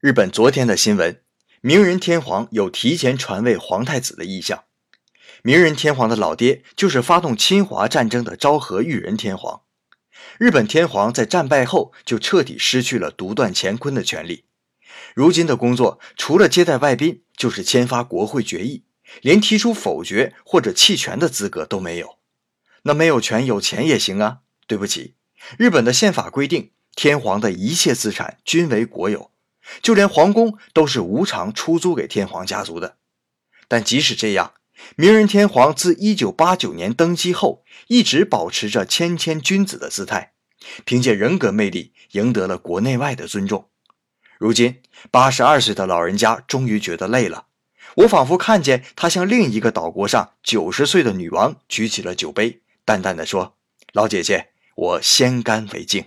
日本昨天的新闻，明仁天皇有提前传位皇太子的意向。明仁天皇的老爹就是发动侵华战争的昭和裕仁天皇。日本天皇在战败后就彻底失去了独断乾坤的权利。如今的工作除了接待外宾，就是签发国会决议，连提出否决或者弃权的资格都没有。那没有权有钱也行啊？对不起，日本的宪法规定，天皇的一切资产均为国有。就连皇宫都是无偿出租给天皇家族的，但即使这样，明仁天皇自1989年登基后，一直保持着谦谦君子的姿态，凭借人格魅力赢得了国内外的尊重。如今，82岁的老人家终于觉得累了，我仿佛看见他向另一个岛国上90岁的女王举起了酒杯，淡淡的说：“老姐姐，我先干为敬。”